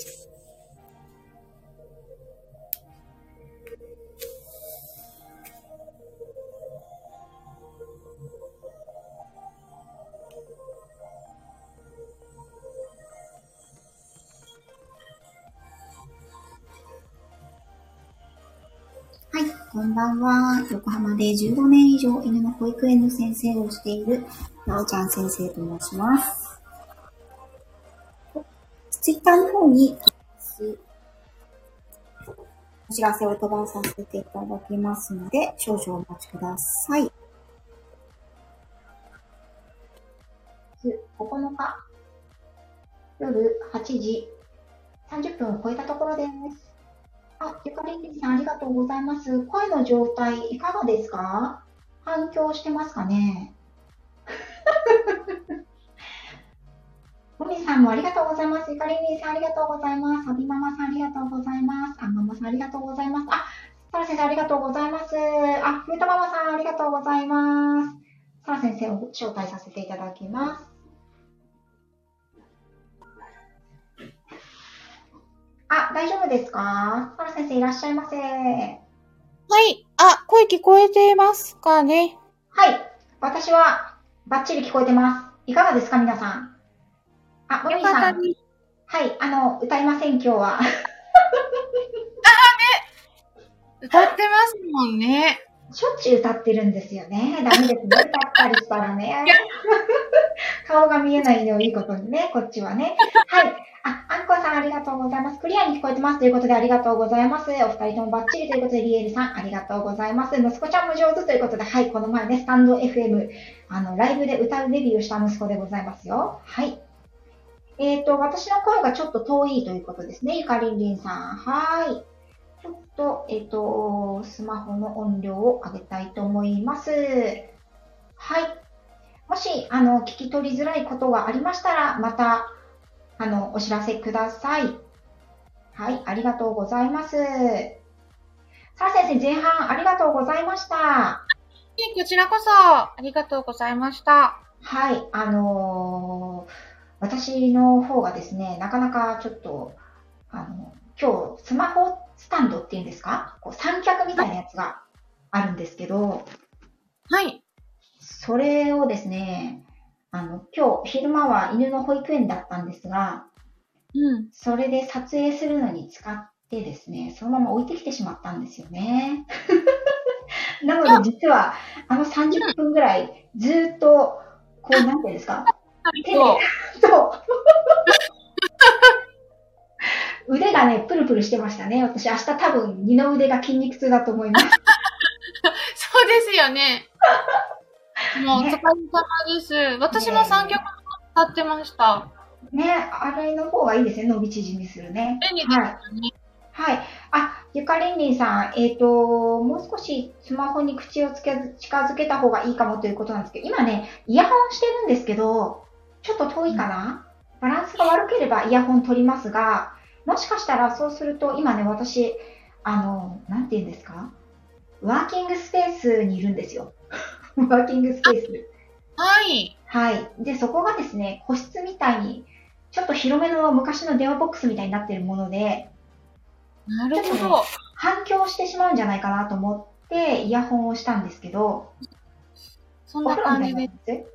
はい、こんばんは。横浜で15年以上犬の保育園の先生をしている、なおちゃん先生と申します。ツイッターの方に、お知らせを飛ばさせていただきますので、少々お待ちください。9日、夜8時30分を超えたところです。あ、ゆかりんりんさんありがとうございます。声の状態いかがですか？反響してますかね？もみさんもありがとうございます。ゆかりんりんさんありがとうございます。あびママさんありがとうございます。あんママさんありがとうございます。あ、さら先生ありがとうございます。あ、ふうたママさんありがとうございます。さら先生を招待させていただきます。あ、大丈夫ですか？さら先生いらっしゃいませ。はい。あ、声聞こえてますかね？はい。私はバッチリ聞こえてます。いかがですか皆さん？あ、もみさん。はい。あの、歌いません、今日は。歌ってますもんね。しょっちゅう歌ってるんですよね。ダメですね。歌ったりしたらね。顔が見えないのをいいことにね、こっちはね。はい。あ、あんこさんありがとうございます。クリアに聞こえてますということでありがとうございます。お二人ともバッチリということで、リエルさんありがとうございます。息子ちゃんも上手ということで、はい、この前ね、スタンド FM、あの、ライブで歌うデビューをした息子でございますよ。はい。えっ、と、私の声がちょっと遠いということですね。ゆかりんりんさん。はい。ちょっと、えっ、と、スマホの音量を上げたいと思います。はい。もし、あの、聞き取りづらいことがありましたら、また、あの、お知らせください。はい、ありがとうございます。さあ先生、前半ありがとうございました。はいこちらこそ、ありがとうございました。はい、あのー私の方がですね、なかなかちょっと、あの、今日、スマホスタンドっていうんですか？こう三脚みたいなやつがあるんですけど、はい。それをですね、あの、今日、昼間は犬の保育園だったんですが、うん。それで撮影するのに使ってですね、そのまま置いてきてしまったんですよね。なので実は、あの30分ぐらい、ずーっと、こう、なんていうんですか、そう。そう。腕がね、プルプルしてましたね。私明日多分二の腕が筋肉痛だと思います。そうですよね。もう、お疲ねれ様です。私も三曲使ってました。ね、あれの方がいいですね。伸び縮みするね。便利ですよね。はい。あ、ゆかりんりんさん、えっ、と、もう少しスマホに口をつけず近づけた方がいいかもということなんですけど、今ね、イヤホンしてるんですけど、ちょっと遠いかな、バランスが悪ければイヤホン取りますが、もしかしたらそうすると、今ね、私、あの、なんて言うんですか？ワーキングスペースにいるんですよ。ワーキングスペース。はい。はい。で、そこがですね、個室みたいに、ちょっと広めの昔の電話ボックスみたいになってるもので、なるほど。反響してしまうんじゃないかなと思ってイヤホンをしたんですけど、そんな感じで。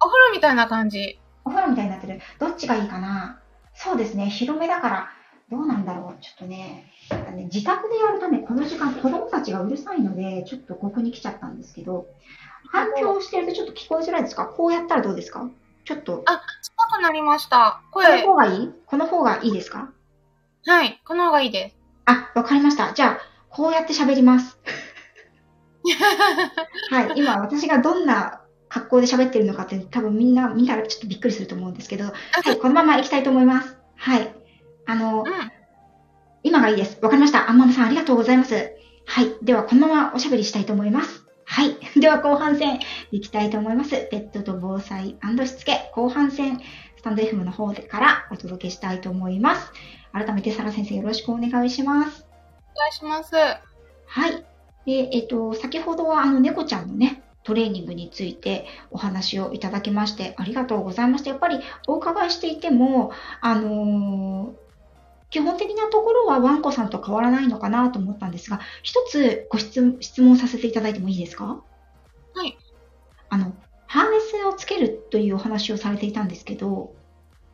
お風呂みたいな感じ。お風呂みたいになってるどっちがいいかなそうですね、広めだから、どうなんだろうちょっとね、ね自宅でやるとね、この時間子供たちがうるさいので、ちょっとここに来ちゃったんですけど、反響してるとちょっと聞こえづらいですか？こうやったらどうですか？ちょっと、あ、近くなりました。この声。方がいい？この方がいいですか？はい。この方がいいです。あ、わかりました。じゃあ、こうやって喋ります。はい、今私がどんな格好で喋ってるのかって多分みんな見たらちょっとびっくりすると思うんですけど、はい、このまま行きたいと思います。はい。あの、うん。今がいいです。わかりました。あんままさんありがとうございます。はい。では、このままおしゃべりしたいと思います。はい。では、後半戦行きたいと思います。ペットと防災しつけ、後半戦、スタンド FM の方でからお届けしたいと思います。改めて、サラ先生よろしくお願いします。お願いします。はい。で、えっと、先ほどはあの猫ちゃんのね、トレーニングについてお話をいただきましてありがとうございました。やっぱりお伺いしていても、あのー基本的なところはワンコさんと変わらないのかなと思ったんですが、一つご質質問させていただいてもいいですか？はい。あの、ハーネスをつけるというお話をされていたんですけど、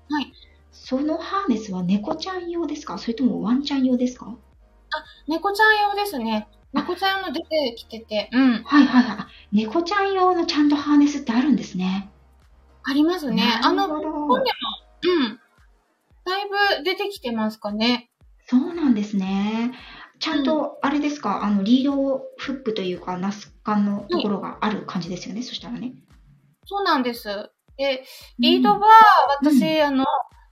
はい。そのハーネスは猫ちゃん用ですか？それともワンちゃん用ですか？猫ちゃん用ですね。猫ちゃん用の出てきてて、うん。はいはいはいあ。猫ちゃん用のちゃんとハーネスってあるんですね。ありますね。あの、本でも、うん。だいぶ出てきてますかね。そうなんですね。ちゃんと、あれですか、あの、リードフックというか、ナスカンのところがある感じですよね、そしたらね。そうなんです。で、リードは、私、あの、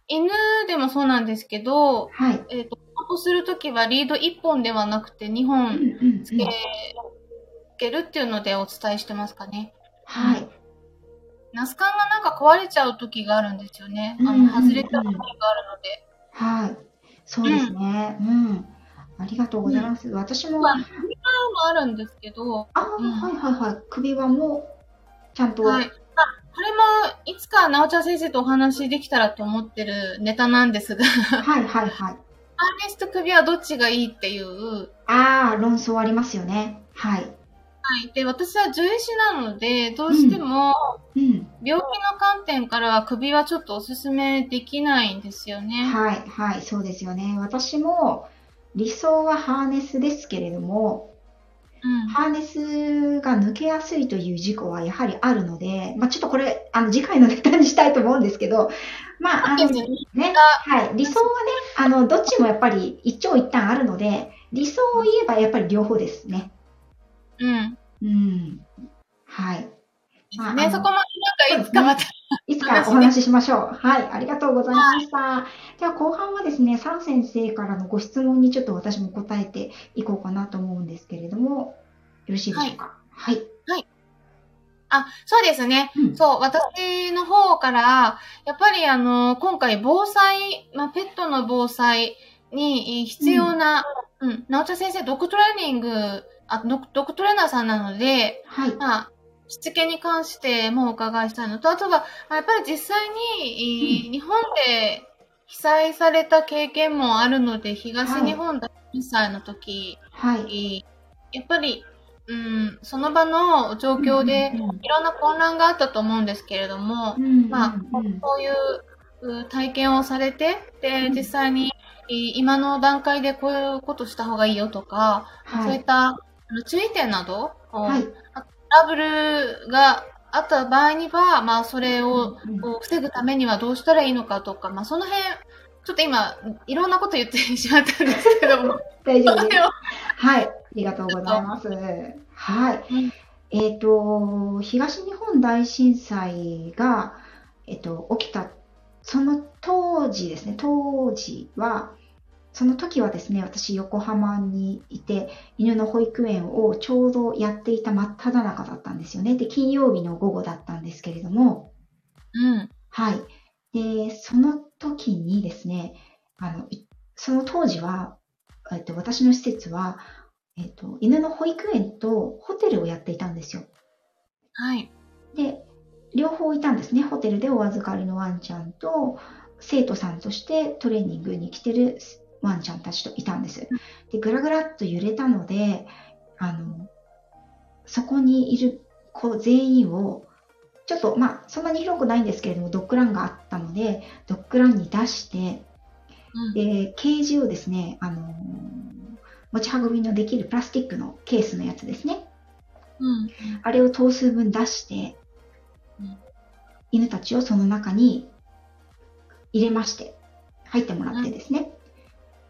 犬でもそうなんですけど、はい。えっ、と、散歩するときはリード1本ではなくて2うん本つけ、つけるっていうのでお伝えしてますかね。はい。ナスカンがなんか壊れちゃう時があるんですよね。あの、外れちゃう時があるので。はい。そうですね。うん。ありがとうございます。私も、まあ、首輪もあるんですけど、ああ、うんはいはいはい。首輪も、ちゃんと、はい。あ、これも、いつか、なおちゃん先生とお話できたらと思ってるネタなんですが、ハはいはいはい。ーネスと首はどっちがいいっていう、ああ、論争ありますよね。はい。はい。で、私は獣医師なので、どうしても、うん。病気の観点からは首はちょっとおすすめできないんですよね。はいはい、そうですよね。私も、理想はハーネスですけれども、うん。ハーネスが抜けやすいという事故はやはりあるので、まあ、ちょっとこれ、あの、次回のネタにしたいと思うんですけど、まあ、あの、ねね、はい、理想はね、あの、どっちもやっぱり一長一短あるので、理想を言えばやっぱり両方ですね。うん。うん。はい。まああね、のそこもなんかいつかまた、いつかお話ししましょう。はい、ありがとうございました。では後半はですね、サン先生からのご質問にちょっと私も答えていこうかなと思うんですけれども、よろしいでしょうか？はい。あ、そうですね。うんそう、私の方から、やっぱりあの、今回防災、まあ、ペットの防災にえー必要な、うん、なおちゃん先生、ドッグトレーニング、あドッグトレーナーさんなので、はい。まあ、しつけに関してもお伺いしたいのと、あとは、まあやっぱり実際に、えー日本で被災された経験もあるので、東日本大震災の時、はい。やっぱり、うん、その場の状況で、いろんな混乱があったと思うんですけれども、うんまあこういうう体験をされて、で、うん実際に、い今の段階でこういうことした方がいいよとか、そうはい。いった注意点など、はい。トラブルがあった場合には、まあ、それを防ぐためにはどうしたらいいのかとか、まあ、その辺、ちょっと今、いろんなこと言ってしまったんですけども、大丈夫です。はい。ありがとうございます。はい。うんえっ、と、東日本大震災が、えっ、と、起きた、その当時ですね、当時は、その時はですね、私、横浜にいて、犬の保育園をちょうどやっていた真っ只中だったんですよね。で、金曜日の午後だったんですけれども、うん。はい。で、その時にですね、あの、いその当時は、えっと、私の施設は、えっと、犬の保育園とホテルをやっていたんですよ。はい。で、両方いたんですね。ホテルでお預かりのワンちゃんと、生徒さんとしてトレーニングに来てるワンちゃんたちといたんです。で、ぐらぐらっと揺れたので、あの、そこにいる子全員を、ちょっと、まあ、そんなに広くないんですけれども、ドッグランがあったので、ドッグランに出して、うん。で、ケージをですね、あの、持ち運びのできるプラスチックのケースのやつですね。うん。あれを頭数分出してうん、犬たちをその中に入れまして、入ってもらってですね、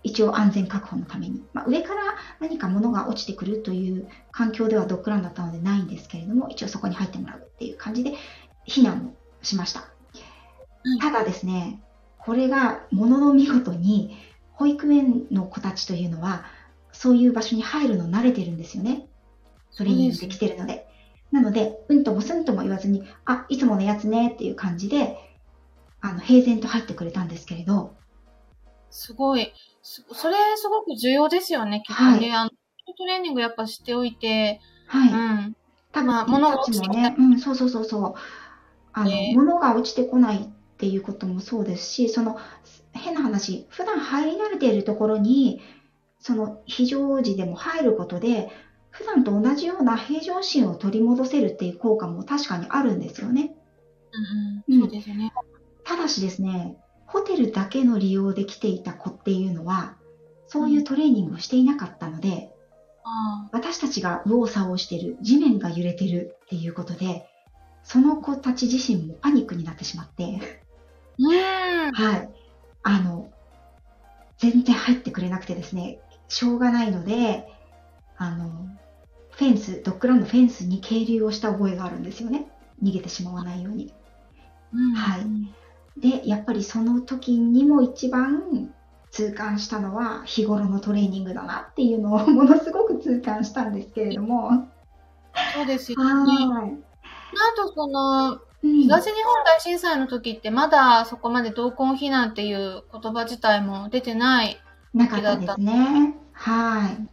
一応安全確保のために。まあ、上から何か物が落ちてくるという環境ではドッグランだったのでないんですけれども、一応そこに入ってもらうっていう感じで避難をしました。うんただですね、これがものの見事に保育園の子たちというのは、そういう場所に入るの慣れてるんですよね。トレーニングできてるので。なので、うんともすんとも言わずに、あ、いつものやつねっていう感じで、あの、平然と入ってくれたんですけれど、すごい。すそれすごく重要ですよね、きっとね。あの、トレーニングやっぱしておいて、はい。うん。多分、まあ物がたち落ちてもね、うん、そうそうそうそう。あの、ね物が落ちてこないっっていうこともそうですし、その変な話、普段入り慣れているところに、その非常時でも入ることで、普段と同じような平常心を取り戻せるっていう効果も確かにあるんですよね。うんうん。そうですね。ただしですね、ホテルだけの利用で来ていた子っていうのは、そういうトレーニングをしていなかったので、あ私たちが右往左往してる、地面が揺れてるっていうことで、その子たち自身もパニックになってしまって。はい。あの、全然入ってくれなくてですね、しょうがないので、あの、フェンス、ドッグランのフェンスに係留をした覚えがあるんですよね。逃げてしまわないように。うんはいで、やっぱりその時にも一番痛感したのは日頃のトレーニングだなっていうのをものすごく痛感したんですけれども。そうですよね。はい。あと、その、うん東日本大震災の時ってまだそこまで同梱避難っていう言葉自体も出てない。なかったですね。はい。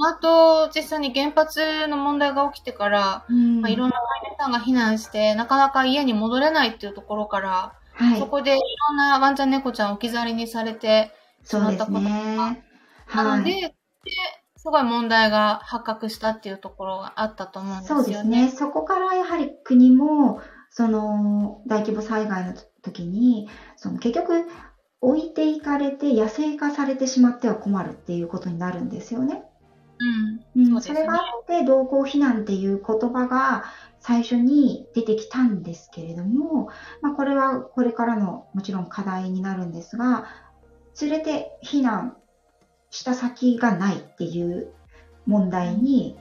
あと、実際に原発の問題が起きてから、うんまあ、いろんな飼い主さんが避難して、なかなか家に戻れないっていうところから、はいそ。こでいろんなワンちゃん猫ちゃん置き去りにされて、そうですね。なはい。ので、ですごい問題が発覚したっていうところがあったと思うんですそうよね。ですね。そこからやはり国も、その大規模災害の時に、その結局置いていかれて野生化されてしまっては困るっていうことになるんですよね。うん。うん、それがあって、同行避難っていう言葉が最初に出てきたんですけれども、まあ、これはこれからのもちろん課題になるんですが、連れて避難した先がないっていう問題に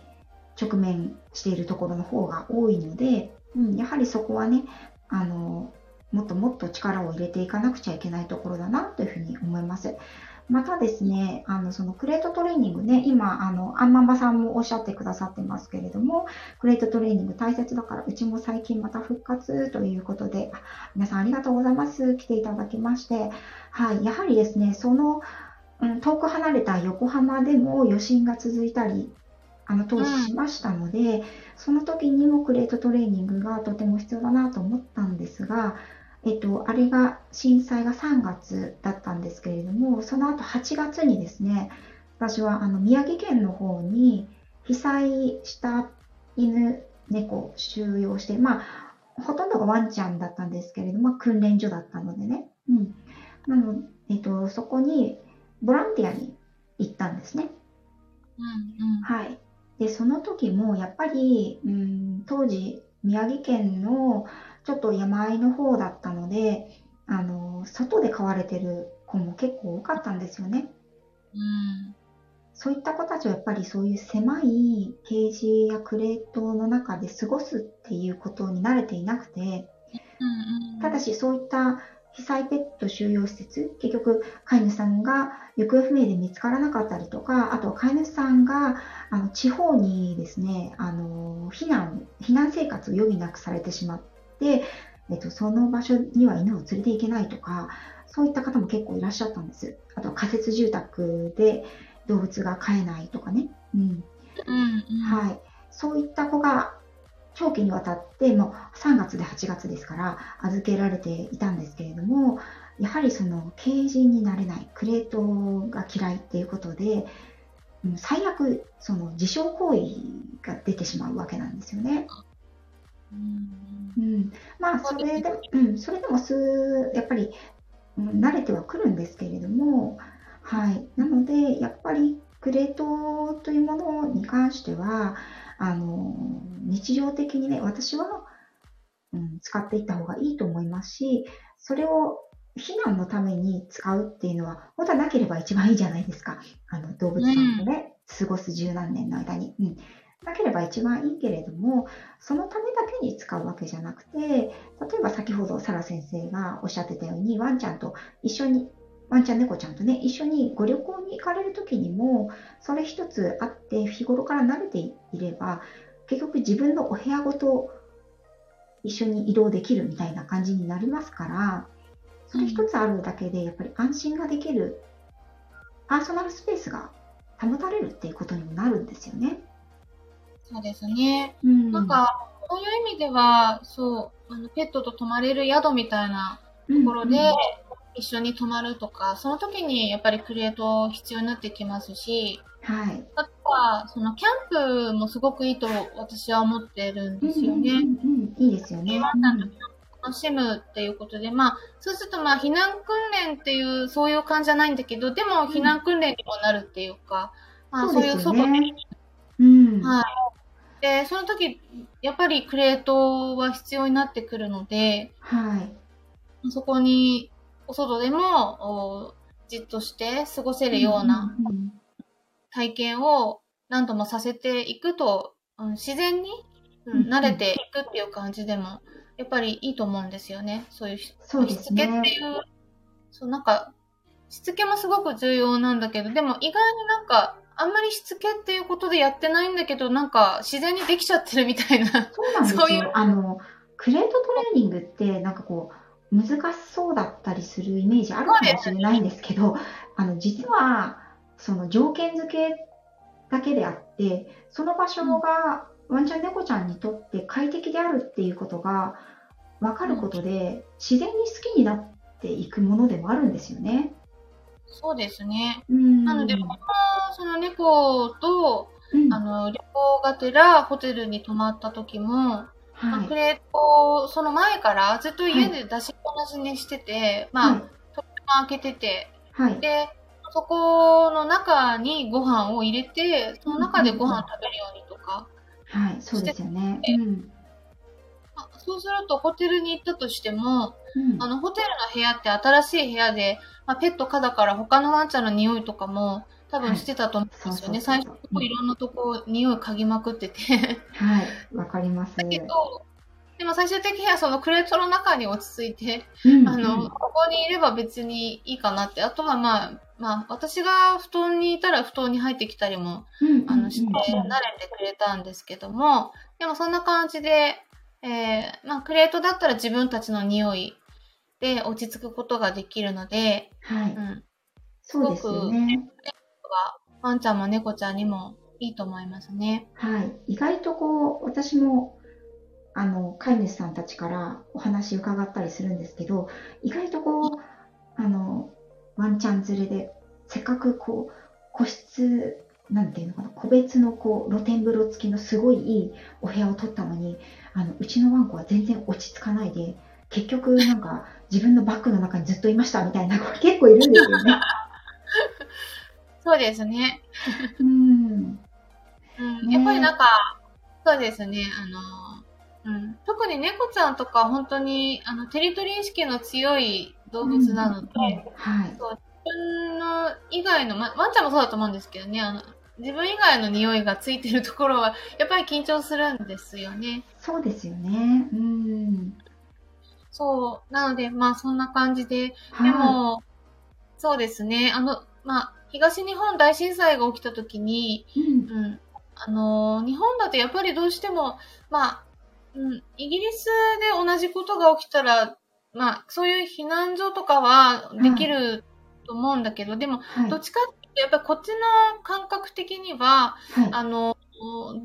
直面しているところの方が多いので、うん、やはりそこはね、あの、もっともっと力を入れていかなくちゃいけないところだなというふうに思います。またですね、あの、そのクレートトレーニングね、今、あの、アンママさんもおっしゃってくださってますけれども、クレートトレーニング大切だから、うちも最近また復活ということで、皆さんありがとうございます。来ていただきまして、はい、やはりですね、その、うん、遠く離れた横浜でも余震が続いたり、あの、当時しましたので、その時にもクレートトレーニングがとても必要だなと思ったんですが、えっと、あれが震災が3月だったんですけれども、その後8月にですね、私はあの宮城県の方に被災した犬、猫収容して、まあ、ほとんどがワンちゃんだったんですけれども、訓練所だったのでね。うん。なのえっと、そこにボランティアに行ったんですね。うんうん。はい。で、その時もやっぱり、うん、当時、宮城県のちょっと山あいの方だったので、あの、外で飼われてる子も結構多かったんですよね。うん。そういった子たちはやっぱりそういう狭いケージやクレートの中で過ごすっていうことに慣れていなくて、うんうん。ただしそういった被災ペット収容施設、結局飼い主さんが行方不明で見つからなかったりとか、あと飼い主さんがあの地方にですね、あの避難、避難生活を余儀なくされてしまって、えっと、その場所には犬を連れて行けないとか、そういった方も結構いらっしゃったんです。あと仮設住宅で動物が飼えないとかね。うん。うんうん。はい。そういった子が長期にわたって、もう3月で8月ですから、預けられていたんですけれども、やはりその、ケージになれない、クレートが嫌いっていうことで、うん最悪、その、自傷行為が出てしまうわけなんですよね。うんうん。まあ、それで、うん、それでもす、やっぱり、うん、慣れてはくるんですけれども、はい。なので、やっぱり、クレートというものに関しては、あの、日常的にね、私は、うん、使っていった方がいいと思いますし、それを避難のために使うっていうのは、本当はなければ一番いいじゃないですか。あの、動物さんとね、過ごす十何年の間に。うん。なければ一番いいけれども、そのためだけに使うわけじゃなくて、例えば先ほどサラ先生がおっしゃってたように、ワンちゃんと一緒に、ワンちゃん猫ちゃんとね、一緒にご旅行に行かれるときにも、それ一つあって、日頃から慣れていれば、結局自分のお部屋ごと一緒に移動できるみたいな感じになりますから、それ一つあるだけで、やっぱり安心ができる、パーソナルスペースが保たれるっていうことにもなるんですよね。そうですね。うん。なんか、そういう意味では、そう、あの、ペットと泊まれる宿みたいなところで一緒に泊まるとか、その時にやっぱりクリエイト必要になってきますし、はい。あとは、そのキャンプもすごくいいと私は思ってるんですよね。うんうんうんいいですよね。楽しむっていうことで、まあ、そうするとまあ、避難訓練っていう、そういう感じじゃないんだけど、でも避難訓練にもなるっていうか、まあ、そういう外で、うん。はい。で、その時、やっぱりクレートは必要になってくるので、はい。そこに、お外でも、おじっとして過ごせるような体験を何度もさせていくと、うん、自然に、うんうん慣れていくっていう感じでも、やっぱりいいと思うんですよね。そういうしそうですしつけってね。いう、そうなんか、しつけもすごく重要なんだけど、でも意外になんか、あんまりしつけっていうことでやってないんだけど、なんか自然にできちゃってるみたいな。そうなんですよ。そういうあの、クレートトレーニングって、なんかこう、難しそうだったりするイメージあるかもしれないんですけど、あの、実は、その条件付けだけであって、その場所がワンちゃん猫ちゃんにとって快適であるっていうことが分かることで、自然に好きになっていくものでもあるんですよね。そうですね。うん。なので、僕もその猫と、うん、あの、旅行がてらホテルに泊まった時も、まあはいク。レート、その前からずっと家で出しっぱなしにしてて、まあ、はい。とっても開けてて、はい。で、そこの中にご飯を入れて、その中でご飯食べるようにとか、はい。そうですよね。うん。まあそうするとホテルに行ったとしても、うん。あの、ホテルの部屋って新しい部屋で、まあ、ペット可だから他のワンちゃんの匂いとかも多分してたと思うんですよね。最初、いろんなとこ匂い嗅ぎまくってて。はい。わかります。だけど、でも最終的にはそのクレートの中に落ち着いて、うんあの、ここにいれば別にいいかなって。あとはまあ、まあ、私が布団にいたら布団に入ってきたりも、うんあの、して慣うんれてくれたんですけども、でもそんな感じで、えー、まあ、クレートだったら自分たちの匂いで落ち着くことができるので、はい。うん。そうですよね。ワンちゃんも猫ちゃんにもいいと思いますね。はい。意外とこう、私も、あの、飼い主さんたちからお話伺ったりするんですけど、意外とこう、あの、ワンちゃん連れで、せっかくこう、個室、なんていうのかな、個別のこう、露天風呂付きのすごいいいお部屋を取ったのに、あの、うちのワンコは全然落ち着かないで、結局なんか自分のバッグの中にずっといましたみたいな子結構いるんですよね。そうですね。うん。うん。ねやっぱりなんか、そうですね、あの、うん。特に猫ちゃんとか本当に、あの、テリトリー意識の強い動物なので、はい。自分の以外の、ま、ワンちゃんもそうだと思うんですけどね、あの、自分以外の匂いがついてるところは、やっぱり緊張するんですよね。そうですよね。うん。そう。なので、まあそんな感じで、はい。でも、そうですね、あの、まあ、東日本大震災が起きた時に、うん。うん、あの、日本だとやっぱりどうしても、まあ、うん、イギリスで同じことが起きたら、まあ、そういう避難所とかはできると思うんだけど、でも、はい。どっちかっていうと、やっぱりこっちの感覚的には、はい。あの、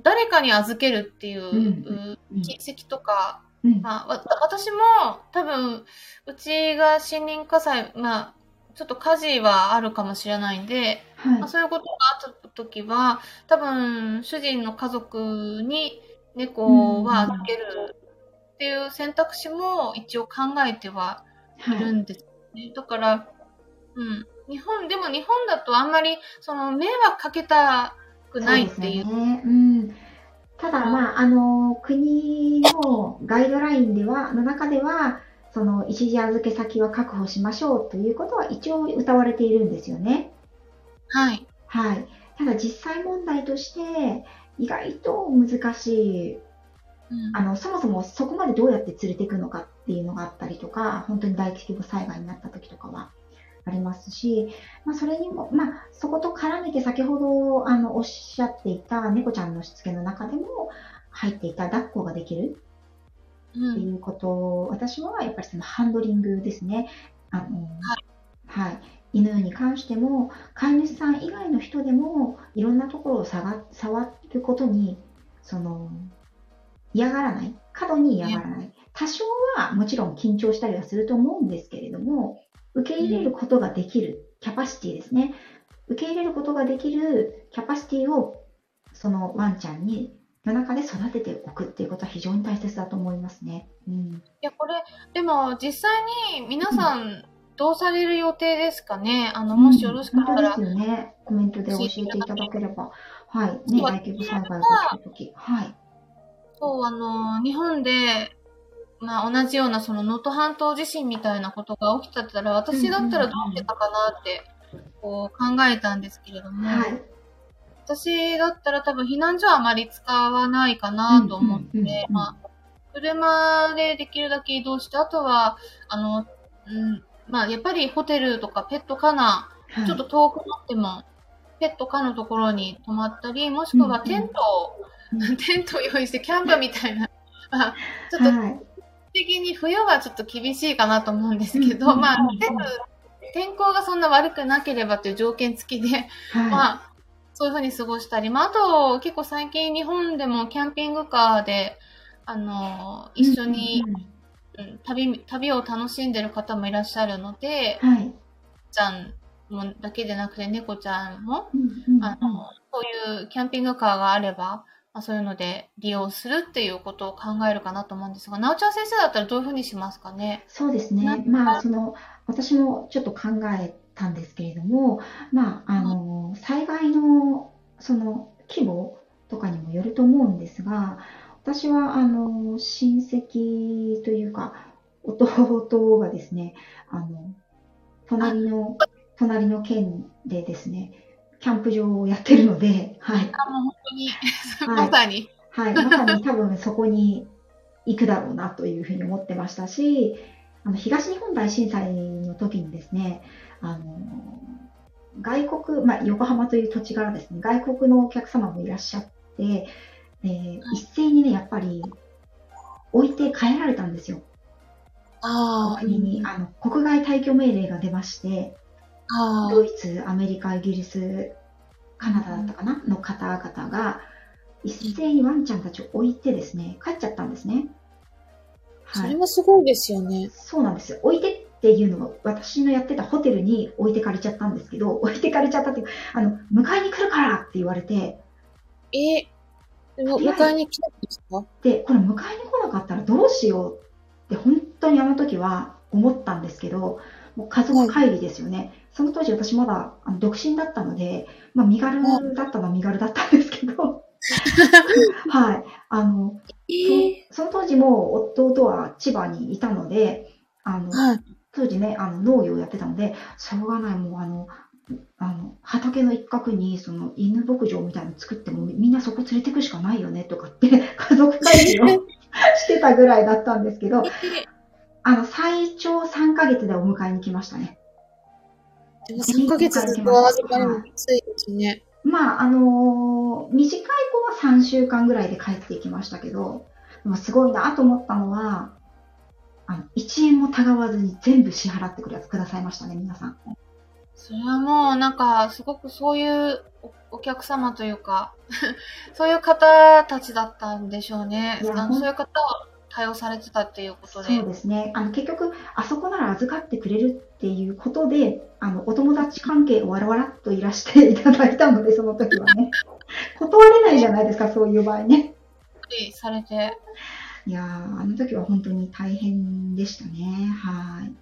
誰かに預けるっていう、うんうん親戚とか、うん。まあ、わ私も多分、うちが森林火災、まあ、ちょっと火事はあるかもしれないんで、はいまあ、。そういうことがあった時は、多分、主人の家族に猫は預けるっていう選択肢も一応考えてはいるんですね。だから、うん。日本、でも日本だとあんまり、その、迷惑かけたくないっていう。そうね。うん。ただ、まあ、あの、国のガイドラインでは、の中では、その、一時預け先は確保しましょうということは一応謳われているんですよね。はい。はい。ただ、実際問題として、意外と難しいうんあの、そもそもそこまでどうやって連れていくのかっていうのがあったりとか、本当に大規模災害になった時とかはありますし、まあ、それにも、まあ、そこと絡めて先ほど、あの、おっしゃっていた猫ちゃんのしつけの中でも入っていた抱っこができるうんっていうことを、私はやっぱりそのハンドリングですね。あの、はい。犬に関しても、飼い主さん以外の人でも、いろんなところを触ることに、その、嫌がらない。過度に嫌がらない。多少はもちろん緊張したりはすると思うんですけれども、受け入れることができるキャパシティですね。受け入れることができるキャパシティをそのワンちゃんにの中で育てておくっていうことは非常に大切だと思いますね。うん、いや、これ、でも実際に皆さん、どうされる予定ですかね、あの、もしよろしかったら。うん、ね。コメントで教えていただければ。はい。ね、大規模災害が起きたとき。はい。そう、あの、日本で、まあ、同じようなその能登半島地震みたいなことが起きたったら、私だったらどうしてたかなって、こう考えたんですけれども、はい、私だったら多分避難所はあまり使わないかなと思って、まあ、車でできるだけ移動して、あとは、あの、うん、まあ、やっぱりホテルとかペット可な、はい、ちょっと遠くなっても、ペット可のところに泊まったり、もしくはテントを、うん。うん、テントを用意してキャンプみたいな、まあ、ちょっと、はい、的に冬はちょっと厳しいかなと思うんですけど、まあ、天候がそんな悪くなければという条件付きで、はい、まあ、そういうふうに過ごしたり、まあ、あと、結構最近日本でもキャンピングカーで、あの、一緒に、うん、旅、旅を楽しんでる方もいらっしゃるので、はい。ちゃんもだけでなくて、猫ちゃんも、うんうん、あの、そういうキャンピングカーがあれば、まあ、そういうので利用するっていうことを考えるかなと思うんですが、なおちゃん先生だったらどういうふうにしますかね？そうですね。まあ、その、私もちょっと考えたんですけれども、まあ、あの、災害の、その、規模とかにもよると思うんですが、私は、あの、親戚というか、弟がですね、あの、隣の、隣の県でですね、キャンプ場をやってるので、はい。あ、もう本当に、まさに。はい、まさに多分そこに行くだろうなというふうに思ってましたし、あの東日本大震災の時にですね、あの外国、まあ、横浜という土地からですね、外国のお客様もいらっしゃって、えー、一斉にね、やっぱり置いて帰られたんですよ。あ国にあの国外退去命令が出まして、ドイツ、アメリカ、イギリス、カナダだったかな、の方々が一斉にワンちゃんたちを置いてですね、帰っちゃったんですね。はい、それはすごいですよね。そうなんですよ。置いてっていうのが私のやってたホテルに置いてかれちゃったんですけど、置いてかれちゃったっていう、あの、迎えに来るからって言われて。えでも迎えに来たんですか？で、これ迎えに来なかったらどうしようって本当にあの時は思ったんですけど、もう家族会議ですよね。はい、その当時私まだあの独身だったので、まあ身軽だったのは身軽だったんですけど、はい。あの、えー、その当時も弟は千葉にいたので、あの、はい、当時ね、あの農業をやってたので、しょうがない、もうあの、あの畑の一角にその犬牧場みたいなの作ってもみんなそこ連れてくしかないよねとかって 家族会議を してたぐらいだったんですけど、あの最長3ヶ月でお迎えに来ましたね。でも3ヶ月ずっと預かりもきついですね。まあ、あのー、短い子は3週間ぐらいで帰ってきましたけど、すごいなと思ったのは、あの、1円もたがわずに全部支払ってくださいましたね、皆さん。それはもう、なんか、すごくそういうお客様というか そういう方たちだったんでしょうね。そういう方を対応されてたっていうことで。そうですね。あの、結局、あそこなら預かってくれるっていうことで、あの、お友達関係をわらわらっといらしていただいたので、その時はね。断れないじゃないですか、そういう場合ね。されて。いやあの時は本当に大変でしたね。はい。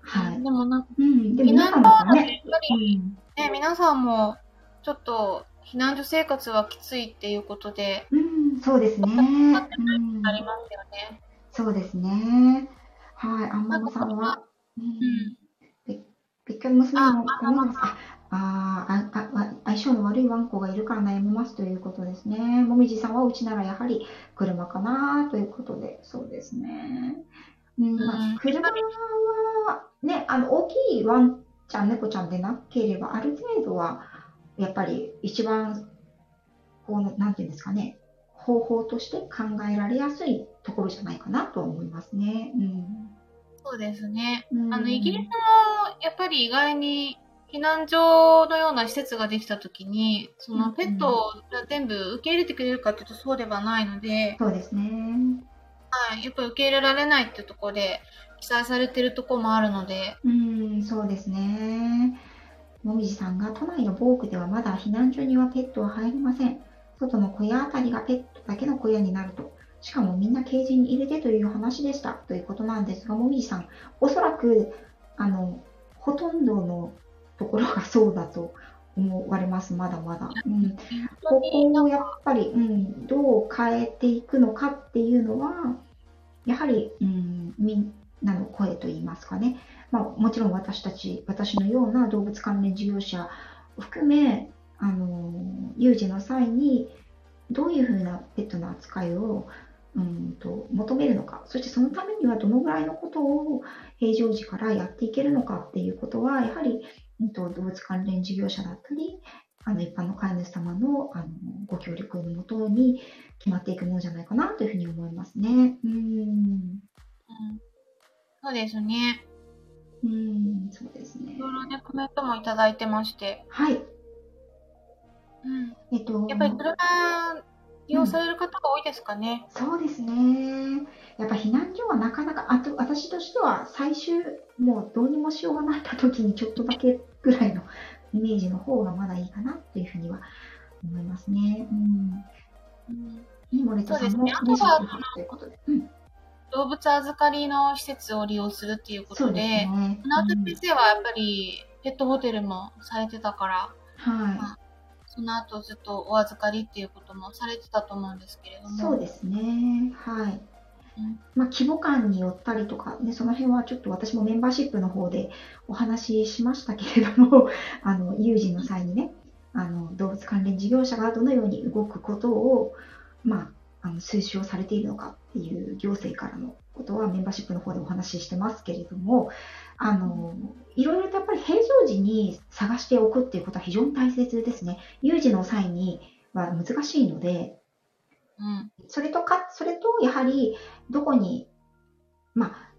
はい。でもなんか、うん、でも皆さんもね、やっぱり、ね、皆さんも、ちょっと、避難所生活はきついっていうことで、うん、そうですね。ありますよね。そうですね。はい、あんままさんは、うん。別居娘もごめんなさい。ああ相性の悪いワンコがいるから悩みますということですね。もみじさんはうちならやはり車かなということで、そうですね。うんまあ、車はね、あの大きいワンちゃん、猫ちゃんでなければ、ある程度はやっぱり一番、こう、なんていうんですかね、方法として考えられやすいところじゃないかなと思いますね。うん、そうですね。うん、あの、イギリスもやっぱり意外に避難所のような施設ができたときに、そのペットを全部受け入れてくれるかというとそうではないので、そうですね。はい。やっぱ受け入れられないってとこで記載されてるとこもあるので。うん、そうですね。もみじさんが、都内のボークではまだ避難所にはペットは入りません。外の小屋あたりがペットだけの小屋になると。しかもみんなケージに入れてという話でした。ということなんですが、もみじさん、おそらく、あの、ほとんどのところがそうだと思われます。まだまだ。うん。ここをやっぱり、うん、どう変えていくのかっていうのは、やはり、うん、みんなの声といいますかね、まあ、もちろん私たち、私のような動物関連事業者を含め、あの有事の際にどういうふうなペットの扱いをうんと求めるのか、そしてそのためにはどのぐらいのことを平常時からやっていけるのかっていうことは、やはり、うん、と動物関連事業者だったり、あの一般の飼い主様のあのご協力のもとに決まっていくものじゃないかなというふうに思いますね。うん。うん、そうですね。うん、そうですねい。ろいろね、コメントもいただいてまして。はい。うん。えっと、やっぱり車利用される方が多いですかね。そうですね。やっぱ避難所はなかなか、あと私としては最終、もうどうにもしようがないた時にちょっとだけぐらいのイメージの方がまだいいかなというふうには思いますね。うん。うんいいモレトさんもそうですねということで。うん。動物預かりの施設を利用するっていうことで、ね。ナートうん先生はやっぱりペットホテルもされてたから、はその後ずっとお預かりっていうこともされてたと思うんですけれどい。も。そうですね。はい。うんまあ、規模感によったりとか、ね、その辺はちょっと私もメンバーシップの方でお話ししましたけれども、あの有事の際にね、あの動物関連事業者がどのように動くことを、まあ、あの推奨されているのかっていう行政からのことはメンバーシップの方でお話ししてますけれども、あのいろいろとやっぱり平常時に探しておくっていうことは非常に大切ですね。有事の際には難しいので、うん。それとか、それと、やはり、どこに、まあ、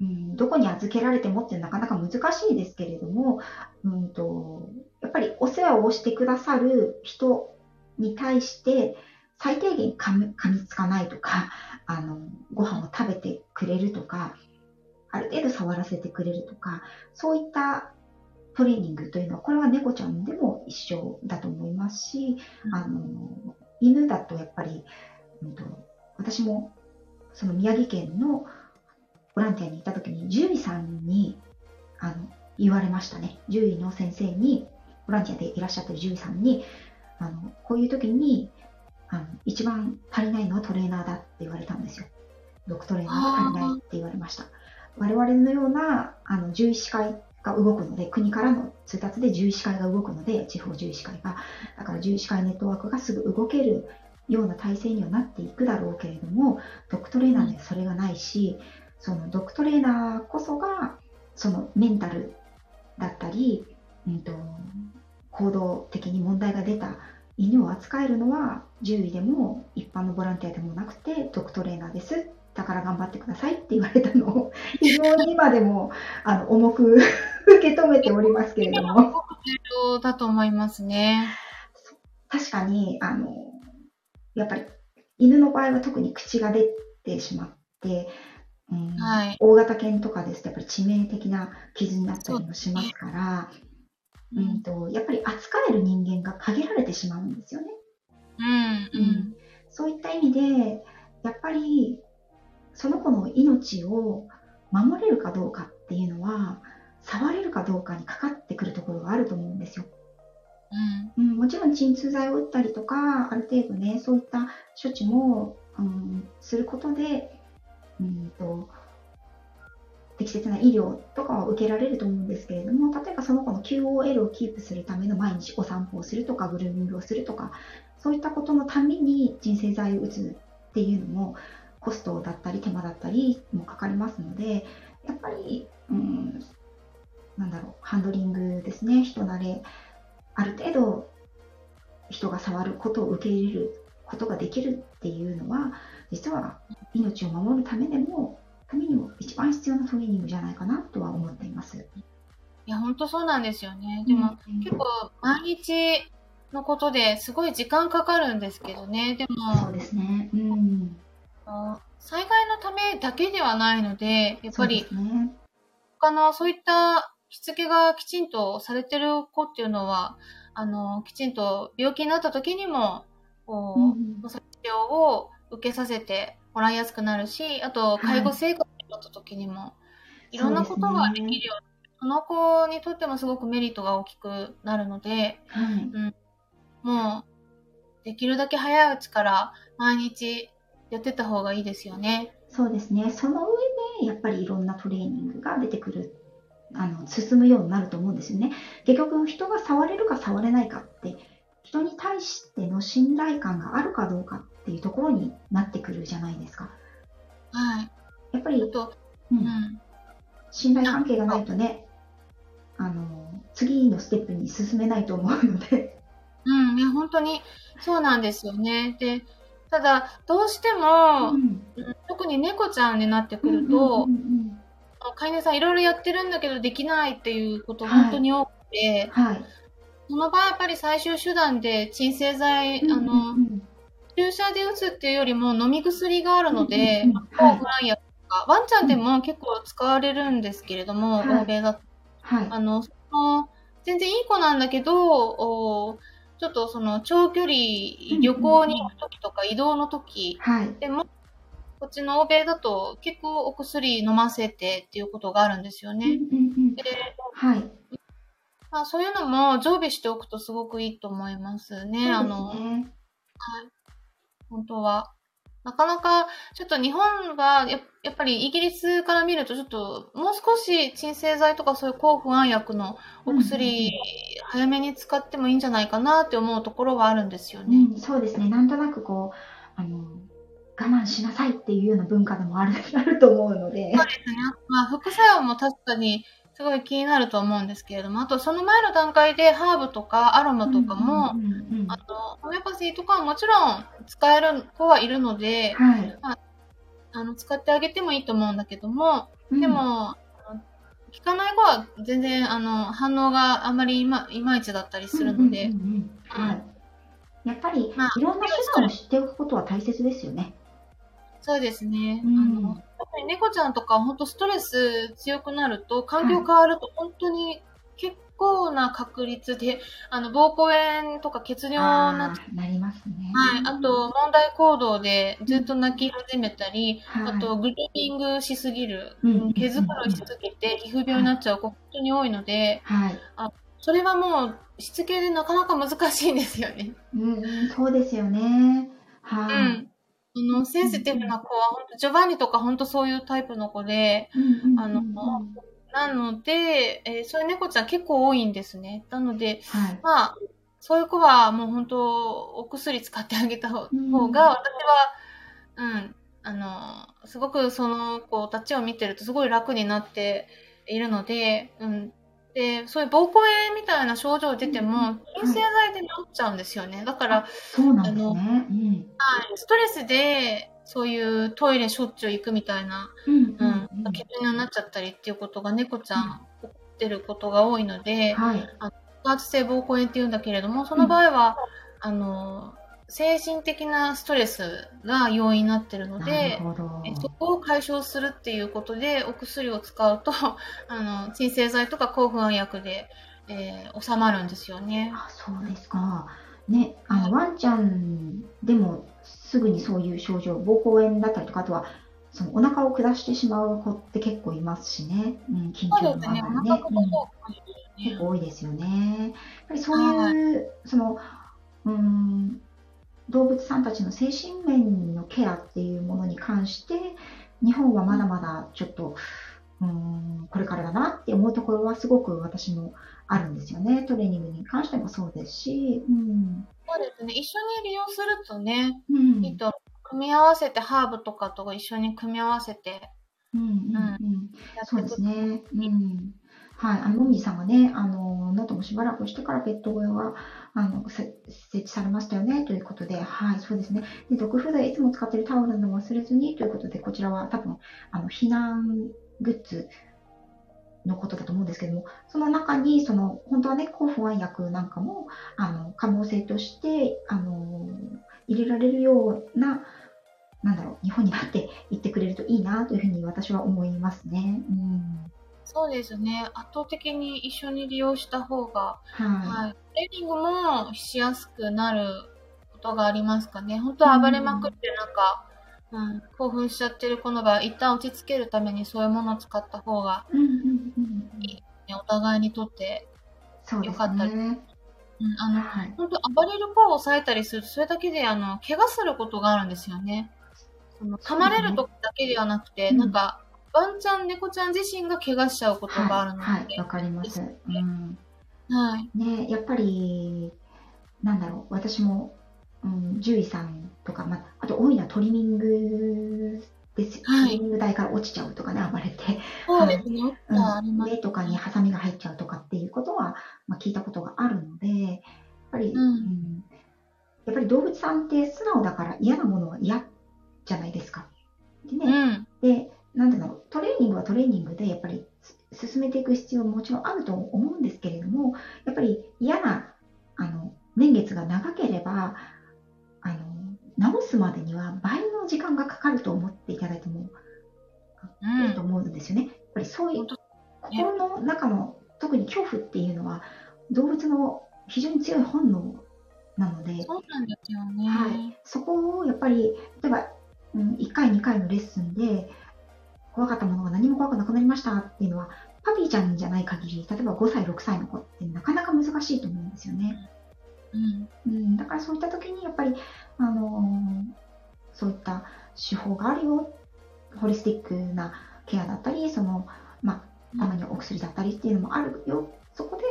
うん、どこに預けられてもってなかなか難しいですけれども、うんと、やっぱりお世話をしてくださる人に対して、最低限噛み噛みつかないとか、あの、ご飯を食べてくれるとか、ある程度触らせてくれるとか、そういったトレーニングというのは、これは猫ちゃんでも一緒だと思いますし、あの、犬だとやっぱり、うんと、私もその宮城県のボランティアにいた時に獣医さんにあの言われましたね。獣医の先生に、ボランティアでいらっしゃってる獣医さんに、あのこういう時にあの一番足りないのはトレーナーだって言われたんですよ。ドクトレーナーが足りないって言われました。我々のようなあの獣医師会が動くので、国からの通達で獣医師会が動くので、地方獣医師会が。だから獣医師会ネットワークがすぐ動けるような体制にはなっていくだろうけれども、ドクトレーナーにはそれがないし、そのドクトレーナーこそが、そのメンタルだったり、うんと、行動的に問題が出た犬を扱えるのは獣医でも一般のボランティアでもなくてドクトレーナーです。だから頑張ってくださいって言われたのを 非常に今でもあの重く受け止めておりますけれども。重要だと思いますね。確かに、あの、やっぱり犬の場合は特に口が出てしまって、うんはい大型犬とかですとやっぱり致命的な傷になったりもしますから、うんとやっぱり扱える人間が限られてしまうんですよね。うん、うん。そういった意味で、やっぱりその子の命を守れるかどうかっていうのは、触れるかどうかにかかってくるところがあると思うんですよ。うん。うん、もちろん鎮痛剤を打ったりとか、ある程度ね、そういった処置も、うん、することで、うんと、適切な医療とかは受けられると思うんですけれども、例えばその子の QOL をキープするための毎日お散歩をするとか、グルーミングをするとか、そういったことのために鎮静剤を打つっていうのも、コストだったり手間だったりもかかりますので、やっぱり、うん、なんだろう、ハンドリングですね、人慣れ、ある程度人が触ることを受け入れることができるっていうのは実は命を守るためでもためにも一番必要なトレーニングじゃないかなとは思っています。いや、本当そうなんですよね。でも、うん結構、毎日のことですごい時間かかるんですけどね。でそうも、ですね。うん。災害のためだけではないので、やっぱり、ね、他のそういったしつけがきちんとされてる子っていうのは、あの、きちんと病気になった時にも、こう、うん、治療を受けさせてもらいやすくなるし、あと、介護生活になった時にも、はい、いろんなことができるようその子にとってもすごくメリットが大きくなるので、はい、うん、もう、できるだけ早いうちから毎日やってた方がいいですよね。そうですね。その上で、やっぱりいろんなトレーニングが出てくる、あの、進むようになると思うんですよね。結局、人が触れるか触れないかって、人に対しての信頼感があるかどうかっていうところになってくるじゃないですか。はい。やっぱり、うん、うん、信頼関係がないとね、あの、次のステップに進めないと思うので。うん、いや、本当にそうなんですよね。で、ただ、どうしても、うん、特に猫ちゃんになってくると、飼い主さんいろいろやってるんだけどできないっていうこと本当に多くて、はい、その場合やっぱり最終手段で鎮静剤、あの、注射で打つっていうよりも飲み薬があるので、抗不安薬とか、ワンちゃんでも結構使われるんですけれども、欧米だと。はい、あの、その、全然いい子なんだけど、おちょっとその長距離旅行に行く時とか移動の時でも、こっちの欧米だと結構お薬飲ませてっていうことがあるんですよね。で、はい。まあそういうのも常備しておくとすごくいいと思いますね。すねあの、はい。本当は。なかなか、ちょっと日本はや、やっぱりイギリスから見ると、ちょっと、もう少し鎮静剤とかそういう抗不安薬のお薬、早めに使ってもいいんじゃないかなって思うところはあるんですよね。うん、そうですね。なんとなくこう、あの、我慢しなさいっていうような文化でもある あると思うので。そうですね。まあ、副作用も確かにすごい気になると思うんですけれども、あとその前の段階でハーブとかアロマとかも、あとホメオパシーとかはもちろん使える子はいるので、はい、まあ、あの使ってあげてもいいと思うんだけども、でも、効かない子は全然あの反応があんまりいまいまいちだったりするので、やっぱり、まあ、いろんな手段を知っておくことは大切ですよね。そうですね。うん、あの猫ちゃんとか本当ストレス強くなると、環境変わると本当に結構な確率で、あの、膀胱炎とか血尿ななりますね。はい。あと、問題行動でずっと泣き始めたり、はい、あと、グルーミングしすぎる、うん、毛づくろいしすぎて皮膚病になっちゃう子、本当に多いので、はい。あそれはもう、しつけでなかなか難しいんですよね。うん、そうですよね。の、センシティブな子は、本当ジョバンニとか本当そういうタイプの子で、あの、なので、えー、そういう猫ちゃん結構多いんですね。なので、はい、まあ、そういう子はもう本当、お薬使ってあげた方が、私は、うん、あの、すごくその子たちを見てるとすごい楽になっているので、うん、で、そういう膀胱炎みたいな症状出ても、鎮静剤で治っちゃうんですよね。だから、そうなんですね。うん、ストレスで、そういうトイレしょっちゅう行くみたいな、うん、うん、血尿になっちゃったりっていうことが猫ちゃん起こってることが多いので、はい、あの圧性膀胱炎っていうんだけれども、その場合は、うん、あの、精神的なストレスが要因になってるので、そこを解消するっていうことで、お薬を使うと、あの、鎮静剤とか抗不安薬で、えー、収まるんですよね。あ、そうですか。ね、あの、ワンちゃんでもすぐにそういう症状、膀胱炎だったりとか、あとは、そのお腹を下してしまう子って結構いますしね。うん、緊張の場合ね。ねうん、結構多いですよね。やっぱりそういう、その、うん、動物さんたちの精神面のケアっていうものに関して、日本はまだまだちょっと、うん、これからだなって思うところはすごく私もあるんですよね。トレーニングに関してもそうですし。うん、そうですね。一緒に利用するとね、うん、いいと組み合わせてハーブとかと一緒に組み合わせて、うんうんうん、そうですね。うんはい、あの、もみじさんがね、あの、ノートもしばらくしてからペット小屋が、あの、設置されましたよね、ということで、はい、そうですね。で、毒フ剤いつも使っているタオルなど忘れずに、ということで、こちらは多分、あの、避難グッズのことだと思うんですけども、その中に、その、本当はね、抗不安薬なんかも、あの、可能性として、あの、入れられるような、なんだろう、日本になっていってくれるといいなというふうに私は思いますね。うん。そうですね。圧倒的に一緒に利用した方が、はい。はい。トレーニングもしやすくなることがありますかね。本当は暴れまくってなんか、うん、興奮しちゃってる子の場合、一旦落ち着けるためにそういうものを使った方が、うんうんうんうん。ねお互いにとって、よかったね。うん、あの、はい。本当暴れる子を抑えたりすると、それだけで、あの、怪我することがあるんですよね。その噛まれるとこだけではなくて、うんなんか、ワンちゃん、猫ちゃん自身が怪我しちゃうことがあるので、はい、はいわかります。うん。はい。ね、やっぱり、なんだろう、私も、うん、獣医さんとか、まあ、あと多いのはトリミングですよ。はいトリミング台から落ちちゃうとかね、暴れて、そうですね。よくうん。目とかにハサミが入っちゃうとかっていうことは、まあ、聞いたことがあるので、やっぱり、うんやっぱり動物さんって素直だから嫌なものは嫌じゃないですか。でね、うん。で、なんていうの、トレーニングはトレーニングで、やっぱりす進めていく必要ももちろんあると思うんですけれども、やっぱり嫌な、あの、年月が長ければ、あの、治すまでには倍の時間がかかると思っていただいてもうん。いいと思うんですよね。やっぱりそういう心の中の特に恐怖っていうのは動物の非常に強い本能なので、そうなんですよね。はい、そこをやっぱり例えば、うん、1回2回のレッスンで怖かったものが何も怖くなくなりましたっていうのはパピーちゃんじゃない限り例えば5歳6歳の子ってなかなか難しいと思うんですよね。うん。うん、だからそういった時にやっぱり、あのーそういった手法があるよホリスティックなケアだったりその、まあ、たまにはお薬だったりっていうのもあるよそこで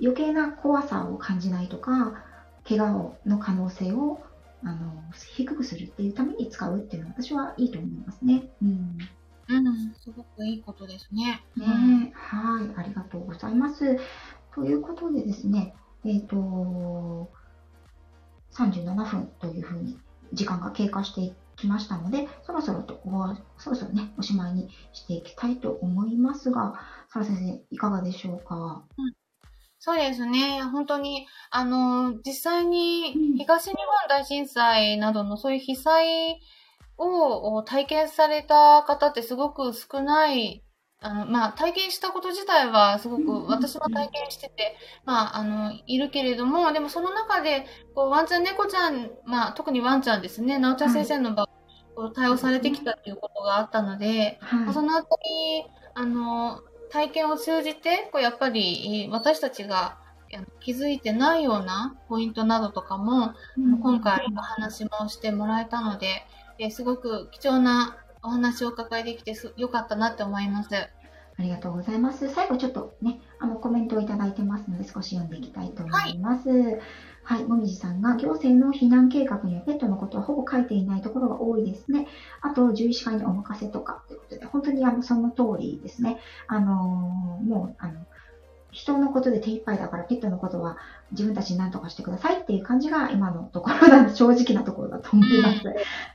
余計な怖さを感じないとか怪我をの可能性をあの低くするっていうために使うっていうのは私はいいと思いますね。うんうん。すごくいいことですね。ねはい、ありがとうございます。ということでですね、えっ、と、37分というふうに時間が経過していきましたので、そろそろとお、そろそろね、おしまいにしていきたいと思いますが、サラ先生、いかがでしょうか？そうですね。本当に、あの、実際にうん東日本大震災などのそういう被災を体験された方ってすごく少ない。あの、まあ、体験したこと自体はすごく私も体験してて、まあ、あの、いるけれども、でもその中で、こう、ワンちゃん、猫ちゃん、まあ、特にワンちゃんですね、なおちゃん先生の場合、こう対応されてきたっていうことがあったので、はい。そのあたり、あの、体験を通じて、こうやっぱり私たちが気づいてないようなポイントなどとかも、うん今回お話もしてもらえたので、えーすごく貴重なお話をお伺いできてすよかったなって思います。ありがとうございます。最後ちょっとね、あのコメントをいただいてますので少し読んでいきたいと思います。はい、もみじさんが行政の避難計画にはペットのことはほぼ書いていないところが多いですね。あと、獣医師会にお任せとかということで、本当にあのその通りですね。あのーもう、あの、人のことで手一杯だからペットのことは自分たちに何とかしてくださいっていう感じが今のところなんで、正直なところだと思います。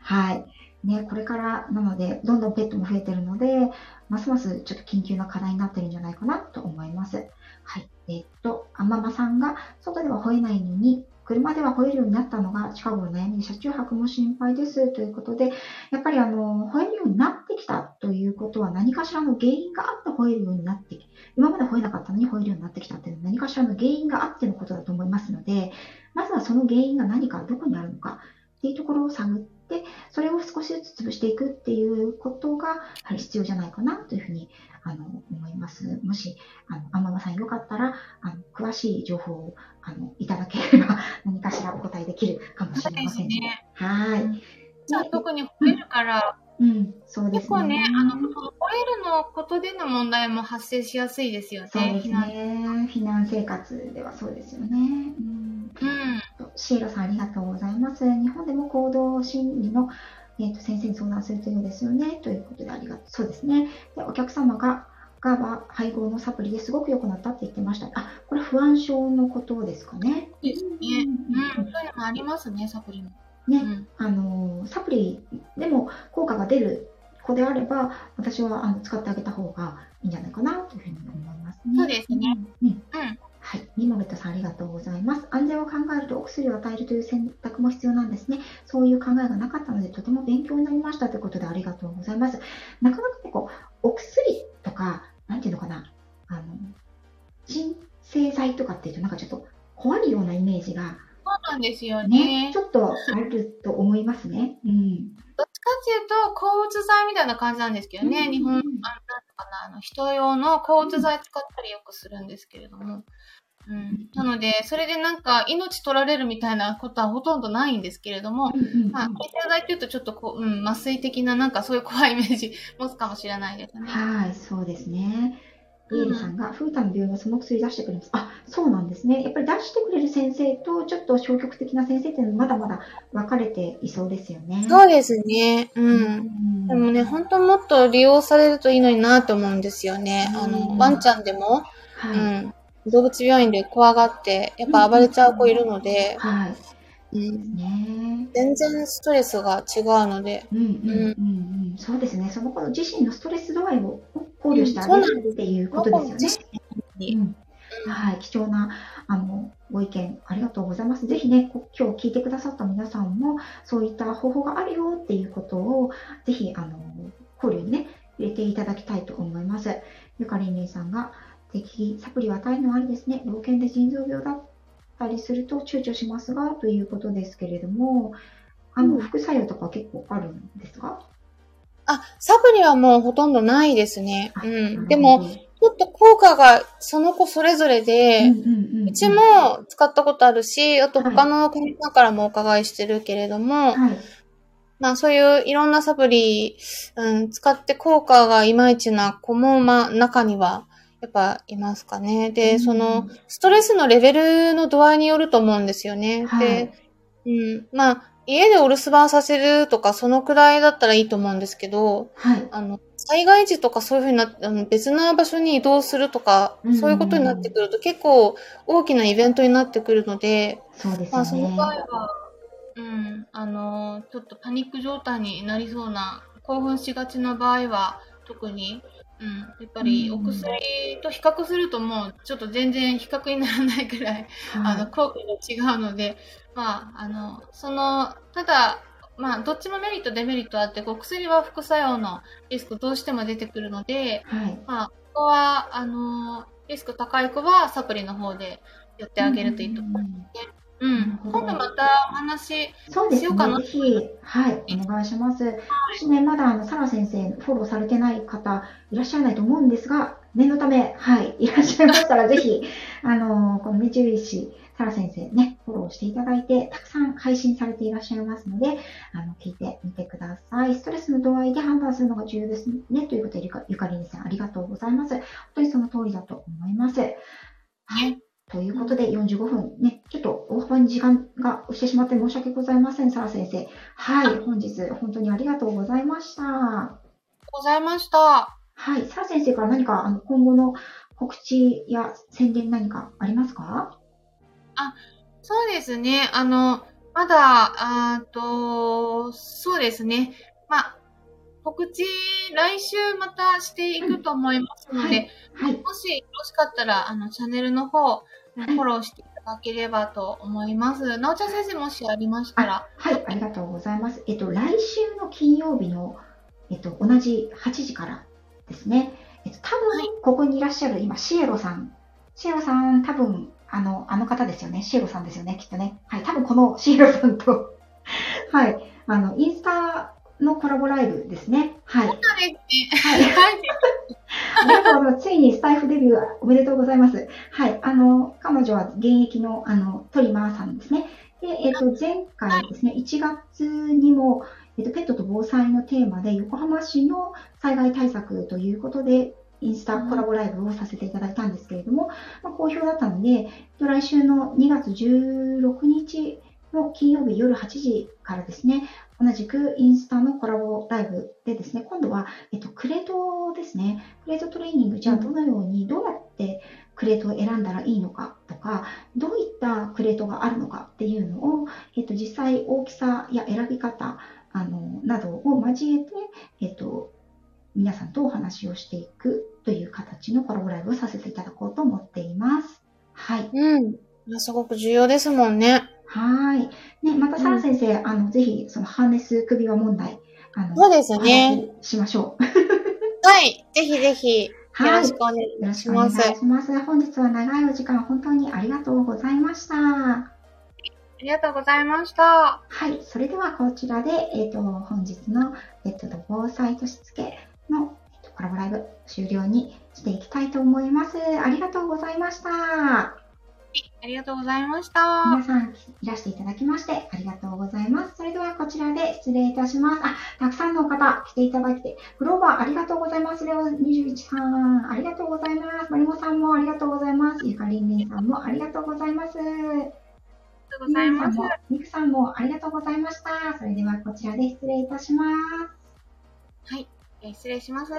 はい。ね、これからなので、どんどんペットも増えてるので、ますますちょっと緊急な課題になってるんじゃないかなと思います。はい。えっと、あままさんが、外では吠えないのに、車では吠えるようになったのが近頃の悩み車中泊も心配です。ということで、やっぱりあの、吠えるようになってきたということは何かしらの原因があって吠えるようになって、今まで吠えなかったのに吠えるようになってきたっていうのは何かしらの原因があってのことだと思いますので、まずはその原因が何か、どこにあるのかっていうところを探って、それを少しずつ潰していくっていうことがやはり必要じゃないかなというふうにあの思います。もし、あの、あままさんよかったら、あの、詳しい情報をあのいただければ 何かしらお答えできるかもしれません。ね。はい。じゃあ特に吠えるから、うん、そうですね。結構ね、あの、吠えるのことでの問題も発生しやすいですよね。そうです避難ね。避難生活ではそうですよね。うんうん。シーラさんありがとうございます。日本でも行動心理の、えー、と先生に相談するというですよね。ということでありがとう。そうですね。でお客様が、がは配合のサプリですごく良くなったって言ってました。あ、これ不安症のことですかね。ですね。うんうん。そういうのもありますね、サプリも。ね、うん。あのーサプリでも効果が出る子であれば、私はあの使ってあげた方がいいんじゃないかなというふうに思いますね。そうですねうん。うんうん。ははい。ニモベットさんありがとうございます。安全を考えるとお薬を与えるという選択も必要なんですね。そういう考えがなかったので、とても勉強になりましたということでありがとうございます。なかなかね、こう、お薬とか、なんていうのかな、あの、鎮静剤とかっていうと、なんかちょっと怖いようなイメージがそうなんですよね、ね。ちょっとあると思いますね。うん。どっちかっていうと、抗うつ剤みたいな感じなんですけどね。うん日本、あの、なんとかな、あの、人用の抗うつ剤使ったりよくするんですけれども。うん。なので、それでなんか、命取られるみたいなことはほとんどないんですけれども、まあ、抗生剤っていうとちょっとこう、うん、麻酔的ななんかそういう怖いイメージ持つかもしれないですね。はい、そうですね。リエルさんが、フータの病院はその薬出してくれます。あ、そうなんですね。やっぱり出してくれる先生と、ちょっと消極的な先生っていうのはまだまだ分かれていそうですよね。そうですね。う。うんんでもね、本当もっと利用されるといいのになと思うんですよね。あうんの、ワンちゃんでも、はい。うん、動物病院で怖がって、やっぱ暴れちゃう子いるので、はい。うん、ね全然ストレスが違うので、うんうんうんうん。そうですね。その子の自身のストレス度合いを考慮してあげるっていうことですよね。うんはい、貴重なあのご意見ありがとうございます。ぜひね、こ今日聞いてくださった皆さんも、そういった方法があるよっていうことを、ぜひあの考慮にね、入れていただきたいと思います。ゆかりんりんさんが、適サプリは与えるのはありですね。老犬で腎臓病だったりすると躊躇しますが、ということですけれども、あの、うん副作用とか結構あるんですか？あ、サプリはもうほとんどないですね。あうん。でも、、ちょっと効果がその子それぞれで、うちも使ったことあるし、あと他の患者さんからもお伺いしてるけれども、はい、まあそういういろんなサプリ、うん、使って効果がいまいちな子も、まあ中にはやっぱいますかね。で、うんその、ストレスのレベルの度合いによると思うんですよね。はいで、うん、まあ家でお留守番させるとかそのくらいだったらいいと思うんですけど、はい、あの、災害時とかそういうふうになって、あの別な場所に移動するとか、うんそういうことになってくると結構大きなイベントになってくるので、そうですまあその。場合は、うん、あの、ちょっとパニック状態になりそうな、興奮しがちな場合は、特に、うん、やっぱりうんお薬と比較するともうちょっと全然比較にならないくらい、あの、効果が違うので、まあ、あの、その、ただ、まあ、どっちもメリット、デメリットあって、こう薬は副作用のリスクどうしても出てくるので、はい。まあ、ここは、あの、リスク高い子はサプリの方でやってあげるといいと思う。うん。なるほど今度またお話、そうですしようかなね。ぜひ、はい、お願いします。もしね、まだあの、サラ先生、フォローされてない方いらっしゃらないと思うんですが、念のため、はい、いらっしゃいましたら、ぜひ、あの、この目印、サラ先生ね、フォローしていただいて、たくさん配信されていらっしゃいますので、あの、聞いてみてください。ストレスの度合いで判断するのが重要ですね。ということで、ゆかゆかりんさん、ありがとうございます。本当にその通りだと思います。はい。ね、ということで、45分ね、ちょっと大幅に時間が押してしまって申し訳ございません、サラ先生。はい、本日本当にありがとうございました。ございました。はい、サラ先生から何かあの今後の告知や宣伝何かありますか？そうですね。あの、まだ、あーと、そうですね。まあ、告知、来週またしていくと思いますので、はい、もしよろしかったら、あの、チャンネルの方、フいォローしていただければと思います。なおちゃん先生、もしありましたら。はい、ありがとうございます。えっと、来週の金曜日の、えっと、同じ8時からですね。えっと、多はい分、ここにいらっしゃる今、シエロさん。シエロさん、多分、あの、あの方ですよね。シエロさんですよね、きっとね。はい、多分このシエロさんと、はい、あの、インスタのコラボライブですね。はい。そうですね。はい。ありがとうござい。ついにスタイフデビューおめでとうございます。はい。あの、彼女は現役の、あの、トリマーさんですね。で、えっ、と、前回ですね、1月にも、えっ、と、ペットと防災のテーマで、横浜市の災害対策ということで、インスタコラボライブをさせていただいたんですけれども、まあ、好評だったので、えっと来週の2月16日の金曜日夜8時からですね、同じくインスタのコラボライブでですね、今度は、えっと、クレートですね。クレートトレーニング、じゃあどのように、どうやってクレートを選んだらいいのかとか、どういったクレートがあるのかっていうのを、えっと、実際大きさや選び方、あの、などを交えて、えっと、皆さんとお話をしていくという形のコラボライブをさせていただこうと思っています。はい。うん。すごく重要ですもんね。はい。ね、またサラ先生、あの、ぜひ、そのハーネス首輪問題、あの、そうですおね。話ししましょう。はい。ぜひぜひ、よはい。ろしくお願いよろしくお願いします。します。本日は長いお時間、本当にありがとうございました。ありがとうございました。はい。それではこちらで、えっ、と、本日のペットと防災としつけの、えっとコラボライブ終了にしていきたいと思います。ありがとうございました。ありがとうございました。皆さんいらしていただきましてありがとうございます。それではこちらで失礼いたします。あ、たくさんの方来ていただいて、グローバーありがとうございます。レオ21さん、ありがとうございます。マリモさんもありがとうございます。ゆかりんりんさんもありがとうございます。ございます。も、ミクさんもありがとうございました。それではこちらで失礼いたします。はい。えー失礼します。